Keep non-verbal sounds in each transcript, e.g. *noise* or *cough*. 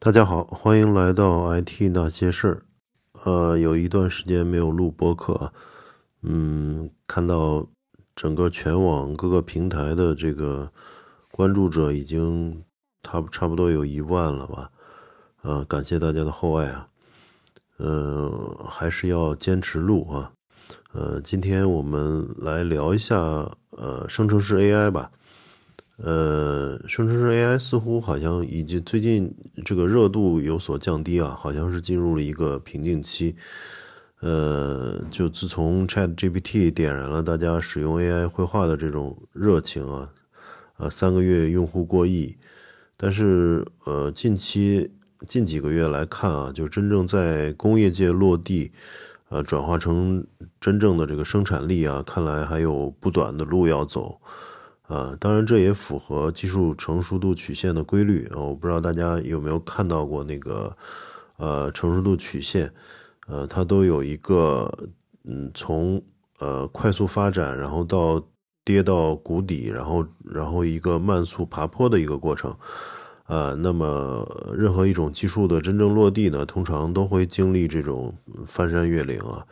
大家好，欢迎来到 IT 那些事儿。呃，有一段时间没有录播客，嗯，看到整个全网各个平台的这个关注者已经差差不多有一万了吧？啊，感谢大家的厚爱啊！呃，还是要坚持录啊。呃，今天我们来聊一下呃生成式 AI 吧。呃，生成式 AI 似乎好像已经最近这个热度有所降低啊，好像是进入了一个瓶颈期。呃，就自从 ChatGPT 点燃了大家使用 AI 绘画的这种热情啊，呃，三个月用户过亿，但是呃，近期近几个月来看啊，就真正在工业界落地，呃，转化成真正的这个生产力啊，看来还有不短的路要走。啊，当然这也符合技术成熟度曲线的规律啊！我不知道大家有没有看到过那个，呃，成熟度曲线，呃，它都有一个，嗯，从呃快速发展，然后到跌到谷底，然后然后一个慢速爬坡的一个过程，啊，那么任何一种技术的真正落地呢，通常都会经历这种翻山越岭啊，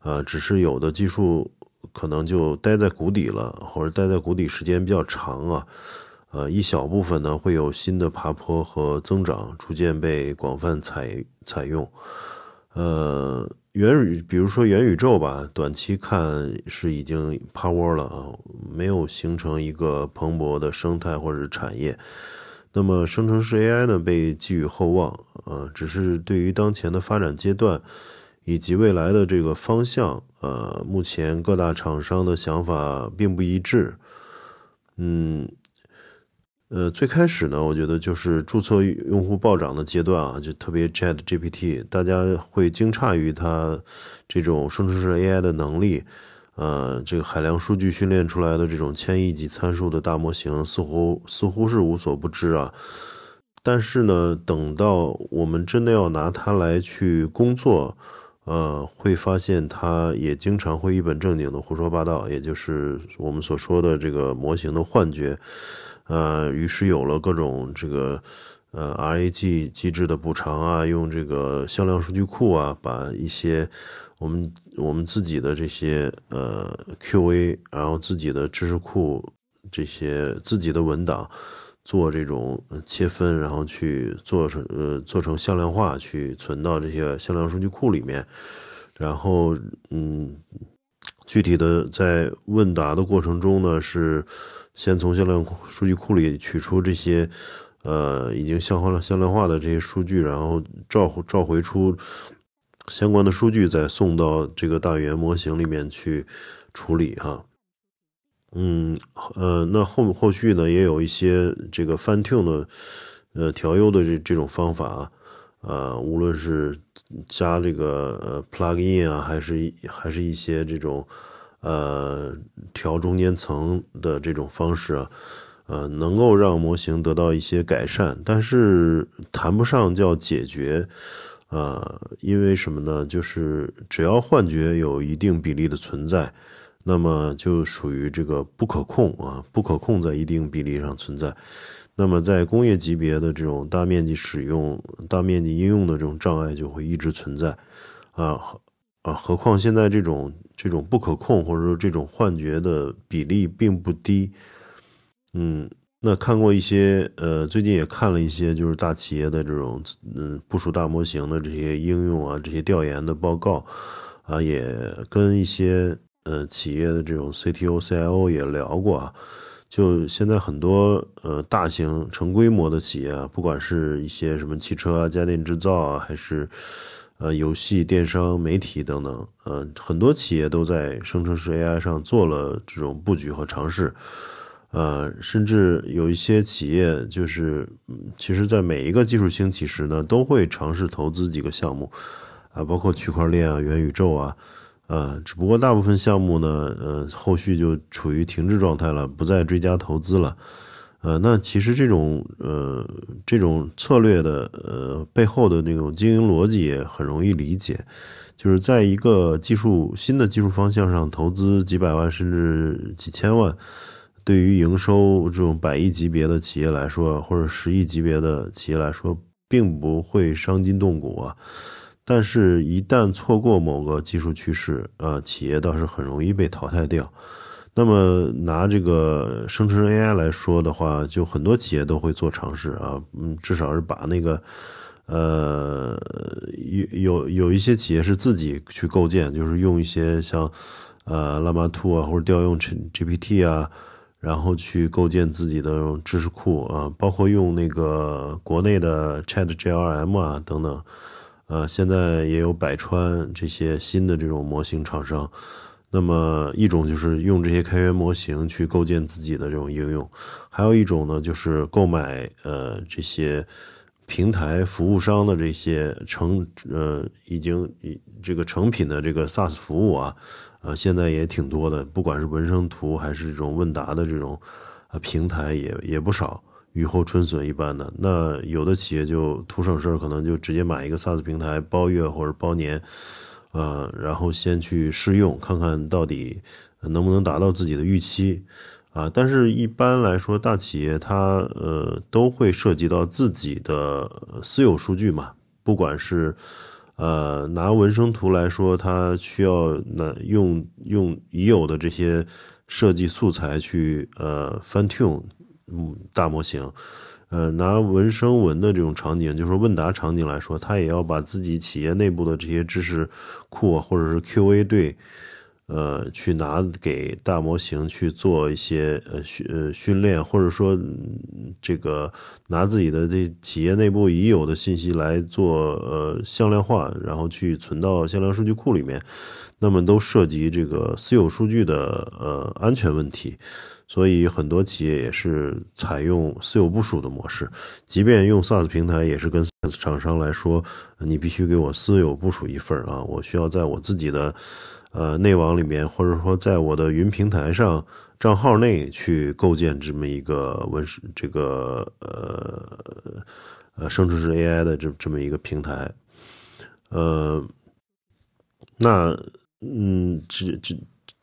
啊，只是有的技术。可能就待在谷底了，或者待在谷底时间比较长啊，呃，一小部分呢会有新的爬坡和增长，逐渐被广泛采采用。呃，元宇，比如说元宇宙吧，短期看是已经趴窝了啊，没有形成一个蓬勃的生态或者产业。那么生成式 AI 呢，被寄予厚望啊，只是对于当前的发展阶段。以及未来的这个方向，呃，目前各大厂商的想法并不一致。嗯，呃，最开始呢，我觉得就是注册用户暴涨的阶段啊，就特别 Chat GPT，大家会惊诧于它这种生成式 AI 的能力，呃，这个海量数据训练出来的这种千亿级参数的大模型，似乎似乎是无所不知啊。但是呢，等到我们真的要拿它来去工作，呃，会发现它也经常会一本正经的胡说八道，也就是我们所说的这个模型的幻觉。呃，于是有了各种这个呃 RAG 机制的补偿啊，用这个向量数据库啊，把一些我们我们自己的这些呃 QA，然后自己的知识库这些自己的文档。做这种切分，然后去做成呃做成向量化，去存到这些向量数据库里面。然后嗯，具体的在问答的过程中呢，是先从向量数据库里取出这些呃已经向化了向量化的这些数据，然后召召回出相关的数据，再送到这个大语言模型里面去处理哈。嗯，呃，那后后续呢，也有一些这个 fine tune 的，呃，调优的这这种方法，呃，无论是加这个呃 plugin 啊，还是还是一些这种，呃，调中间层的这种方式啊，呃，能够让模型得到一些改善，但是谈不上叫解决，呃，因为什么呢？就是只要幻觉有一定比例的存在。那么就属于这个不可控啊，不可控在一定比例上存在。那么在工业级别的这种大面积使用、大面积应用的这种障碍就会一直存在啊啊！何况现在这种这种不可控或者说这种幻觉的比例并不低。嗯，那看过一些呃，最近也看了一些就是大企业的这种嗯部署大模型的这些应用啊，这些调研的报告啊，也跟一些。呃，企业的这种 CTO、CIO 也聊过啊，就现在很多呃大型成规模的企业啊，不管是一些什么汽车啊、家电制造啊，还是呃游戏、电商、媒体等等，呃，很多企业都在生成式 AI 上做了这种布局和尝试，呃，甚至有一些企业就是，其实在每一个技术兴起时呢，都会尝试投资几个项目啊，包括区块链啊、元宇宙啊。呃，只不过大部分项目呢，呃，后续就处于停滞状态了，不再追加投资了。呃，那其实这种呃这种策略的呃背后的那种经营逻辑也很容易理解，就是在一个技术新的技术方向上投资几百万甚至几千万，对于营收这种百亿级别的企业来说，或者十亿级别的企业来说，并不会伤筋动骨啊。但是，一旦错过某个技术趋势，啊，企业倒是很容易被淘汰掉。那么，拿这个生成 AI 来说的话，就很多企业都会做尝试啊，嗯，至少是把那个，呃，有有有一些企业是自己去构建，就是用一些像，呃，Llama 2啊，或者调用 GPT 啊，然后去构建自己的知识库啊，包括用那个国内的 ChatGLM 啊等等。呃，现在也有百川这些新的这种模型厂商，那么一种就是用这些开源模型去构建自己的这种应用，还有一种呢就是购买呃这些平台服务商的这些成呃已经这个成品的这个 SaaS 服务啊，呃现在也挺多的，不管是文生图还是这种问答的这种呃平台也也不少。雨后春笋一般的，那有的企业就图省事儿，可能就直接买一个 SaaS 平台，包月或者包年，呃，然后先去试用，看看到底能不能达到自己的预期，啊，但是一般来说，大企业它呃都会涉及到自己的私有数据嘛，不管是呃拿文生图来说，它需要那用用已有的这些设计素材去呃 fine tune。嗯，大模型，呃，拿文生文的这种场景，就是问答场景来说，它也要把自己企业内部的这些知识库或者是 QA 队，呃，去拿给大模型去做一些呃训呃训练，或者说这个拿自己的这企业内部已有的信息来做呃向量化，然后去存到向量数据库里面，那么都涉及这个私有数据的呃安全问题。所以很多企业也是采用私有部署的模式，即便用 SaaS 平台，也是跟 SaaS 厂商来说，你必须给我私有部署一份啊，我需要在我自己的呃内网里面，或者说在我的云平台上账号内去构建这么一个文这个呃呃生成式 AI 的这这么一个平台，呃，那嗯这这。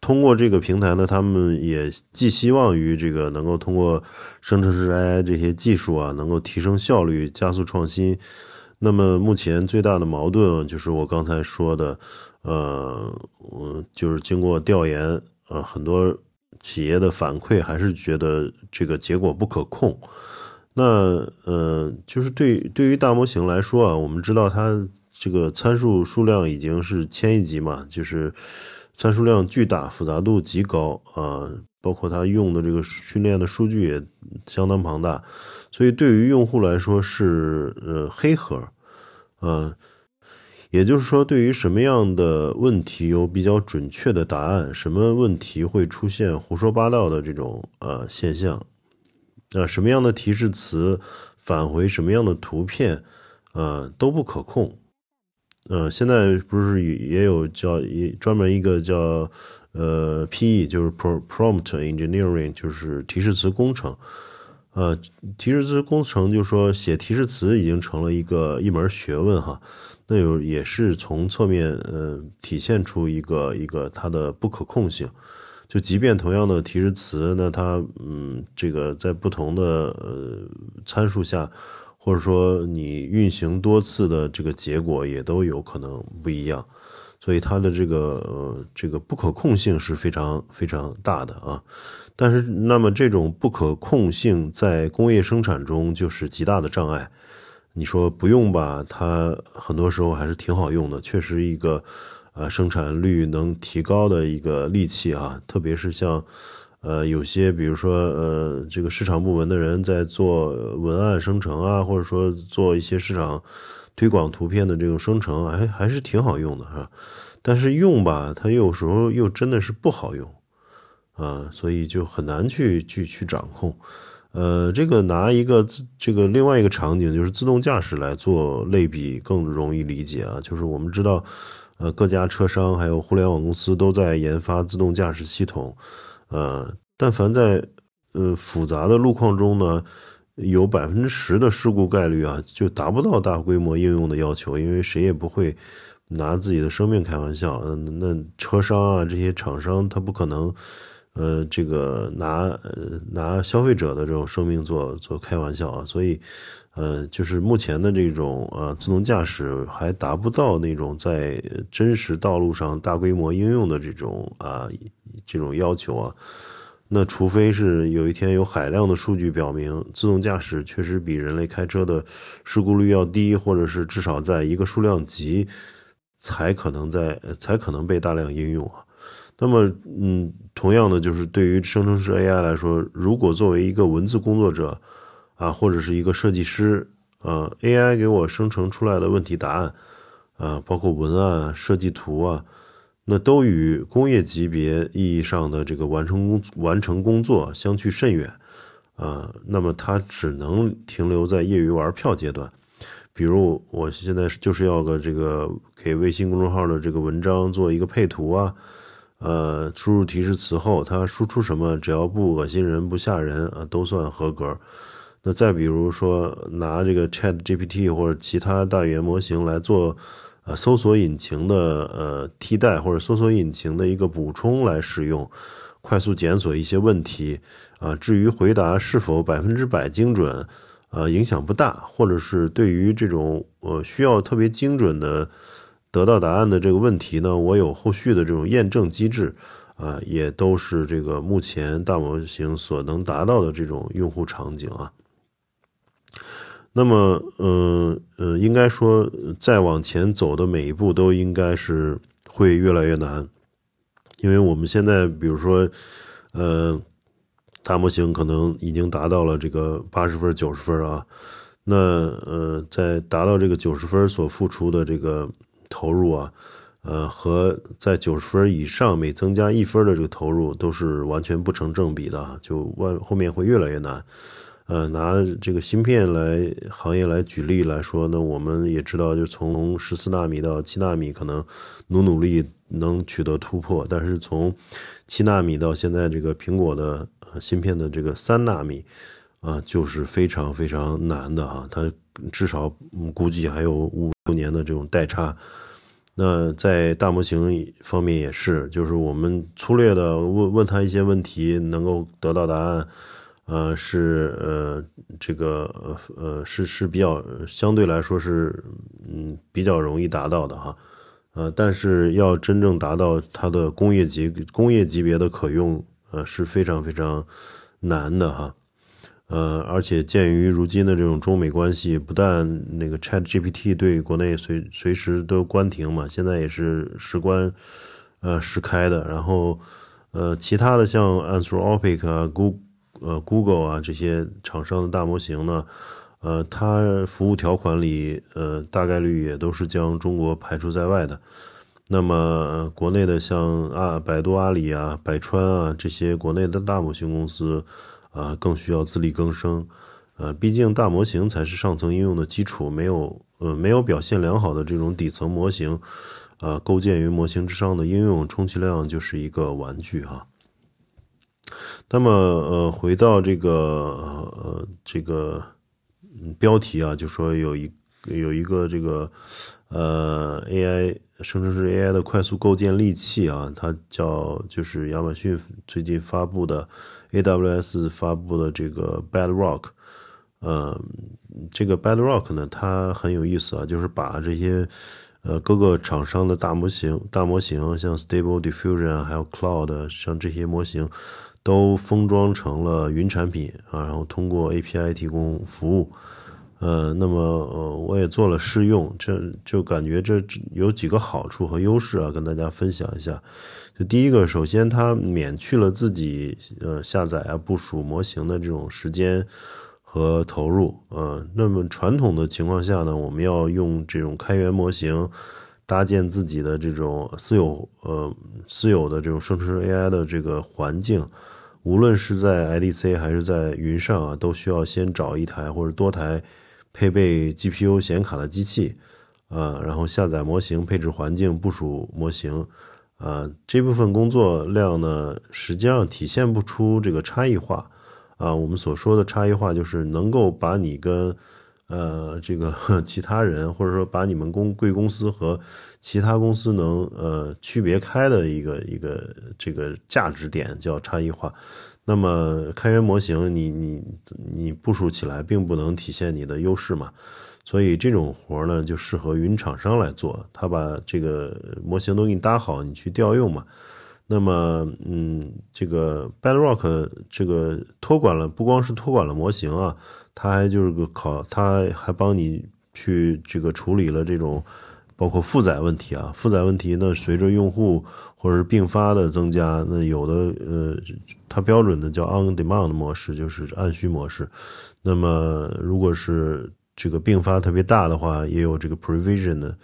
通过这个平台呢，他们也寄希望于这个能够通过生成式 AI 这些技术啊，能够提升效率、加速创新。那么目前最大的矛盾就是我刚才说的，呃，嗯，就是经过调研，呃，很多企业的反馈还是觉得这个结果不可控。那呃，就是对对于大模型来说啊，我们知道它这个参数数量已经是千亿级嘛，就是。参数量巨大，复杂度极高啊，包括它用的这个训练的数据也相当庞大，所以对于用户来说是呃黑盒，呃，也就是说，对于什么样的问题有比较准确的答案，什么问题会出现胡说八道的这种呃现象，啊，什么样的提示词返回什么样的图片，呃，都不可控。呃，现在不是也有叫一专门一个叫呃 P E，就是 Prompt Engineering，就是提示词工程。呃，提示词工程就说写提示词已经成了一个一门学问哈。那有也是从侧面呃体现出一个一个它的不可控性。就即便同样的提示词，那它嗯这个在不同的呃参数下。或者说你运行多次的这个结果也都有可能不一样，所以它的这个呃这个不可控性是非常非常大的啊。但是那么这种不可控性在工业生产中就是极大的障碍。你说不用吧？它很多时候还是挺好用的，确实一个呃生产率能提高的一个利器啊，特别是像。呃，有些比如说，呃，这个市场部门的人在做文案生成啊，或者说做一些市场推广图片的这种生成，还还是挺好用的，哈？但是用吧，它有时候又真的是不好用啊，所以就很难去去去掌控。呃，这个拿一个这个另外一个场景，就是自动驾驶来做类比，更容易理解啊。就是我们知道，呃，各家车商还有互联网公司都在研发自动驾驶系统。呃，但凡在呃复杂的路况中呢，有百分之十的事故概率啊，就达不到大规模应用的要求，因为谁也不会拿自己的生命开玩笑。嗯，那车商啊这些厂商他不可能，呃，这个拿呃拿消费者的这种生命做做开玩笑啊，所以，呃，就是目前的这种呃自动驾驶还达不到那种在真实道路上大规模应用的这种啊这种要求啊。那除非是有一天有海量的数据表明自动驾驶确实比人类开车的事故率要低，或者是至少在一个数量级，才可能在才可能被大量应用啊。那么，嗯，同样的就是对于生成式 AI 来说，如果作为一个文字工作者啊，或者是一个设计师啊，AI 给我生成出来的问题答案啊，包括文案、设计图啊。那都与工业级别意义上的这个完成工完成工作相去甚远，啊，那么它只能停留在业余玩票阶段。比如我现在就是要个这个给微信公众号的这个文章做一个配图啊，呃，输入提示词后，它输出什么，只要不恶心人不吓人啊，都算合格。那再比如说拿这个 Chat GPT 或者其他大语言模型来做。呃，搜索引擎的呃替代或者搜索引擎的一个补充来使用，快速检索一些问题啊。至于回答是否百分之百精准，呃，影响不大。或者是对于这种呃需要特别精准的得到答案的这个问题呢，我有后续的这种验证机制啊，也都是这个目前大模型所能达到的这种用户场景啊。那么，嗯嗯，应该说，再往前走的每一步都应该是会越来越难，因为我们现在，比如说，呃，大模型可能已经达到了这个八十分、九十分啊，那呃，在达到这个九十分所付出的这个投入啊，呃，和在九十分以上每增加一分的这个投入都是完全不成正比的，就外后面会越来越难。呃，拿这个芯片来行业来举例来说，那我们也知道，就从十四纳米到七纳米，可能努努力能取得突破，但是从七纳米到现在这个苹果的芯片的这个三纳米，啊，就是非常非常难的啊，它至少估计还有五六年的这种代差。那在大模型方面也是，就是我们粗略的问问他一些问题，能够得到答案。呃，是呃，这个呃呃是是比较相对来说是嗯比较容易达到的哈，呃，但是要真正达到它的工业级工业级别的可用，呃是非常非常难的哈，呃，而且鉴于如今的这种中美关系，不但那个 Chat GPT 对国内随随时都关停嘛，现在也是时关呃时开的，然后呃其他的像 Anthropic 啊 Go。呃，Google 啊这些厂商的大模型呢，呃，它服务条款里，呃，大概率也都是将中国排除在外的。那么，国内的像啊，百度、阿里啊、百川啊这些国内的大模型公司，啊，更需要自力更生。呃，毕竟大模型才是上层应用的基础，没有呃没有表现良好的这种底层模型，啊，构建于模型之上的应用，充其量就是一个玩具哈。那么，呃，回到这个，呃，这个标题啊，就说有一有一个这个，呃，AI 生成式 AI 的快速构建利器啊，它叫就是亚马逊最近发布的 AWS 发布的这个 Bedrock，呃，这个 Bedrock 呢，它很有意思啊，就是把这些呃各个厂商的大模型、大模型，像 Stable Diffusion 还有 Cloud，像这些模型。都封装成了云产品啊，然后通过 API 提供服务，呃，那么呃，我也做了试用，这就感觉这有几个好处和优势啊，跟大家分享一下。就第一个，首先它免去了自己呃下载啊、部署模型的这种时间和投入，呃，那么传统的情况下呢，我们要用这种开源模型搭建自己的这种私有呃私有的这种生成 AI 的这个环境。无论是在 IDC 还是在云上啊，都需要先找一台或者多台配备 GPU 显卡的机器，呃，然后下载模型、配置环境、部署模型，呃，这部分工作量呢，实际上体现不出这个差异化，啊，我们所说的差异化就是能够把你跟呃这个 *laughs* 其他人，或者说把你们公贵公司和其他公司能呃区别开的一个一个这个价值点叫差异化。那么开源模型你你你部署起来并不能体现你的优势嘛，所以这种活呢就适合云厂商来做，他把这个模型都给你搭好，你去调用嘛。那么，嗯，这个 Bedrock 这个托管了，不光是托管了模型啊，它还就是个考，它还帮你去这个处理了这种包括负载问题啊。负载问题呢，随着用户或者是并发的增加，那有的呃，它标准的叫 On Demand 模式，就是按需模式。那么，如果是这个并发特别大的话，也有这个 Provision 的。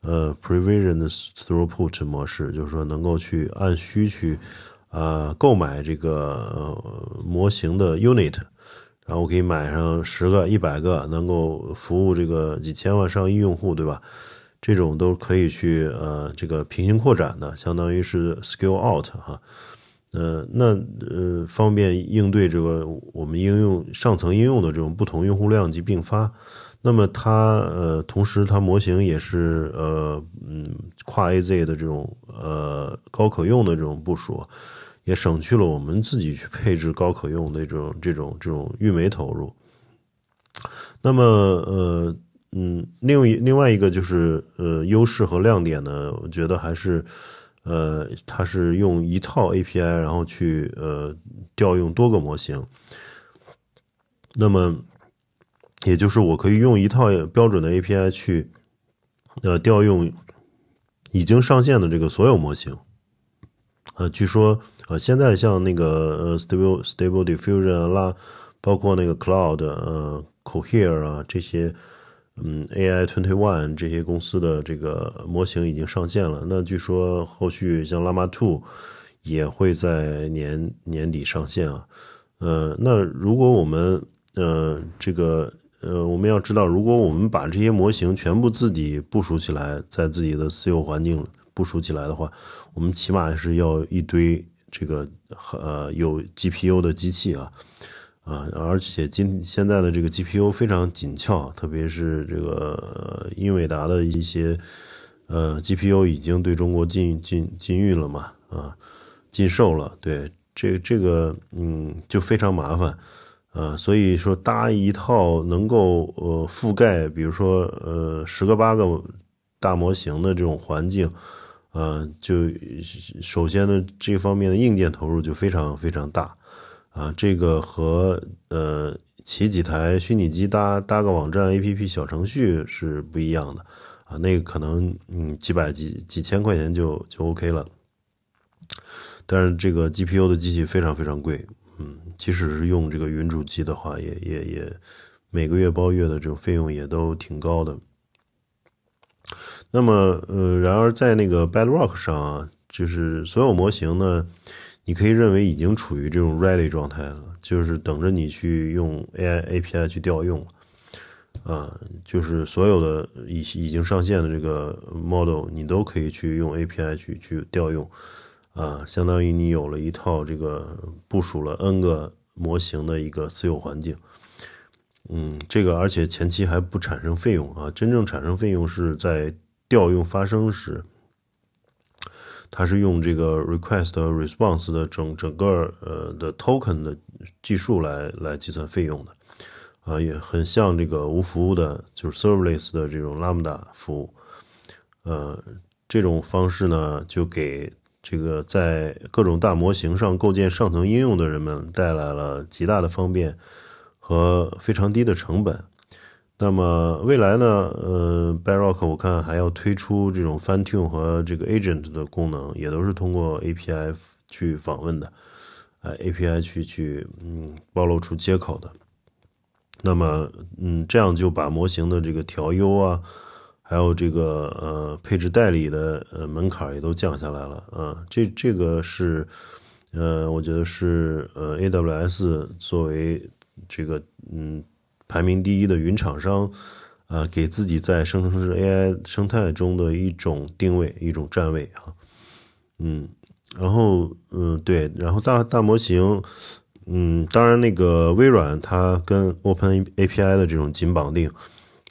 呃，Provision 的 Throughput 模式，就是说能够去按需去，啊，购买这个模型的 unit，然后我可以买上十个、一百个，能够服务这个几千万、上亿用户，对吧？这种都可以去呃这个平行扩展的，相当于是 scale out 哈，呃，那呃方便应对这个我们应用上层应用的这种不同用户量级并发。那么它呃，同时它模型也是呃嗯跨 AZ 的这种呃高可用的这种部署，也省去了我们自己去配置高可用的这种这种这种运维投入。那么呃嗯，另一另外一个就是呃优势和亮点呢，我觉得还是呃它是用一套 API 然后去呃调用多个模型。那么。也就是我可以用一套标准的 API 去，呃，调用已经上线的这个所有模型。呃，据说呃，现在像那个呃，Stable Stable Diffusion 啦，包括那个 Cloud 呃，Cohere 啊这些，嗯，AI Twenty One 这些公司的这个模型已经上线了。那据说后续像 Llama Two 也会在年年底上线啊。呃，那如果我们呃这个呃，我们要知道，如果我们把这些模型全部自己部署起来，在自己的私有环境部署起来的话，我们起码是要一堆这个呃有 GPU 的机器啊啊，而且今现在的这个 GPU 非常紧俏，特别是这个英伟达的一些呃 GPU 已经对中国禁禁禁运了嘛啊，禁售了，对这这个嗯就非常麻烦。呃，所以说搭一套能够呃覆盖，比如说呃十个八个大模型的这种环境，呃，就首先呢这方面的硬件投入就非常非常大，啊，这个和呃起几台虚拟机搭搭个网站 APP 小程序是不一样的，啊，那个可能嗯几百几几千块钱就就 OK 了，但是这个 GPU 的机器非常非常贵。嗯，即使是用这个云主机的话，也也也每个月包月的这种费用也都挺高的。那么，呃，然而在那个 Bedrock 上啊，就是所有模型呢，你可以认为已经处于这种 ready 状态了，就是等着你去用 AI API 去调用啊，就是所有的已已经上线的这个 model，你都可以去用 API 去去调用。啊，相当于你有了一套这个部署了 N 个模型的一个私有环境，嗯，这个而且前期还不产生费用啊，真正产生费用是在调用发生时，它是用这个 request response 的整整个呃的 token 的计数来来计算费用的，啊，也很像这个无服务的，就是 serverless 的这种 Lambda 服务，呃，这种方式呢就给。这个在各种大模型上构建上层应用的人们带来了极大的方便和非常低的成本。那么未来呢？呃，Bedrock 我看还要推出这种 Fine Tune 和这个 Agent 的功能，也都是通过 API 去访问的，呃，API 去去嗯暴露出接口的。那么嗯，这样就把模型的这个调优啊。还有这个呃配置代理的呃门槛也都降下来了啊，这这个是呃我觉得是呃 AWS 作为这个嗯排名第一的云厂商啊，给自己在生成式 AI 生态中的一种定位一种站位啊，嗯，然后嗯对，然后大大模型嗯，当然那个微软它跟 Open API 的这种紧绑定，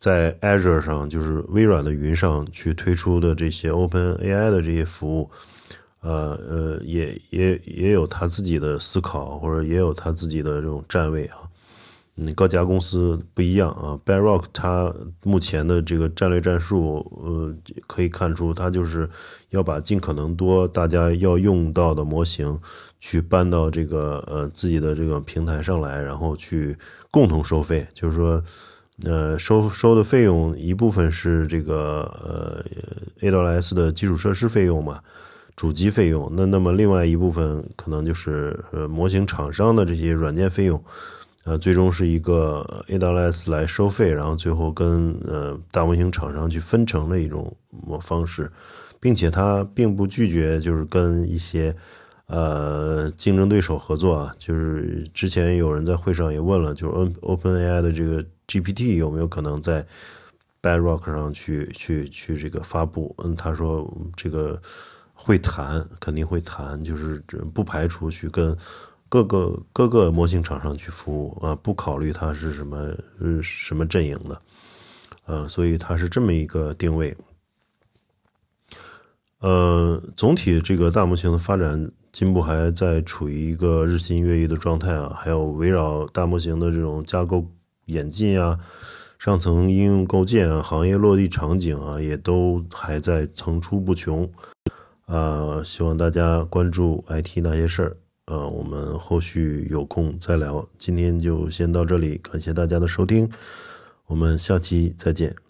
在 Azure 上就是微软的云上去推出的这些 Open AI 的这些服务，呃呃，也也也有他自己的思考，或者也有他自己的这种站位啊。嗯，各家公司不一样啊。Bedrock 它目前的这个战略战术，呃，可以看出它就是要把尽可能多大家要用到的模型去搬到这个呃自己的这个平台上来，然后去共同收费。就是说，呃，收收的费用一部分是这个呃 AWS 的基础设施费用嘛，主机费用。那那么另外一部分可能就是呃模型厂商的这些软件费用。呃，最终是一个 AWS 来收费，然后最后跟呃大模型厂商去分成的一种模方式，并且它并不拒绝就是跟一些呃竞争对手合作啊。就是之前有人在会上也问了，就是 OpenAI 的这个 GPT 有没有可能在 Bedrock 上去去去这个发布？嗯，他说这个会谈，肯定会谈，就是不排除去跟。各个各个模型厂商去服务啊，不考虑它是什么是什么阵营的，呃，所以它是这么一个定位。呃，总体这个大模型的发展进步还在处于一个日新月异的状态啊，还有围绕大模型的这种架构演进啊，上层应用构建啊，行业落地场景啊，也都还在层出不穷。啊，希望大家关注 IT 那些事儿。呃，我们后续有空再聊，今天就先到这里，感谢大家的收听，我们下期再见。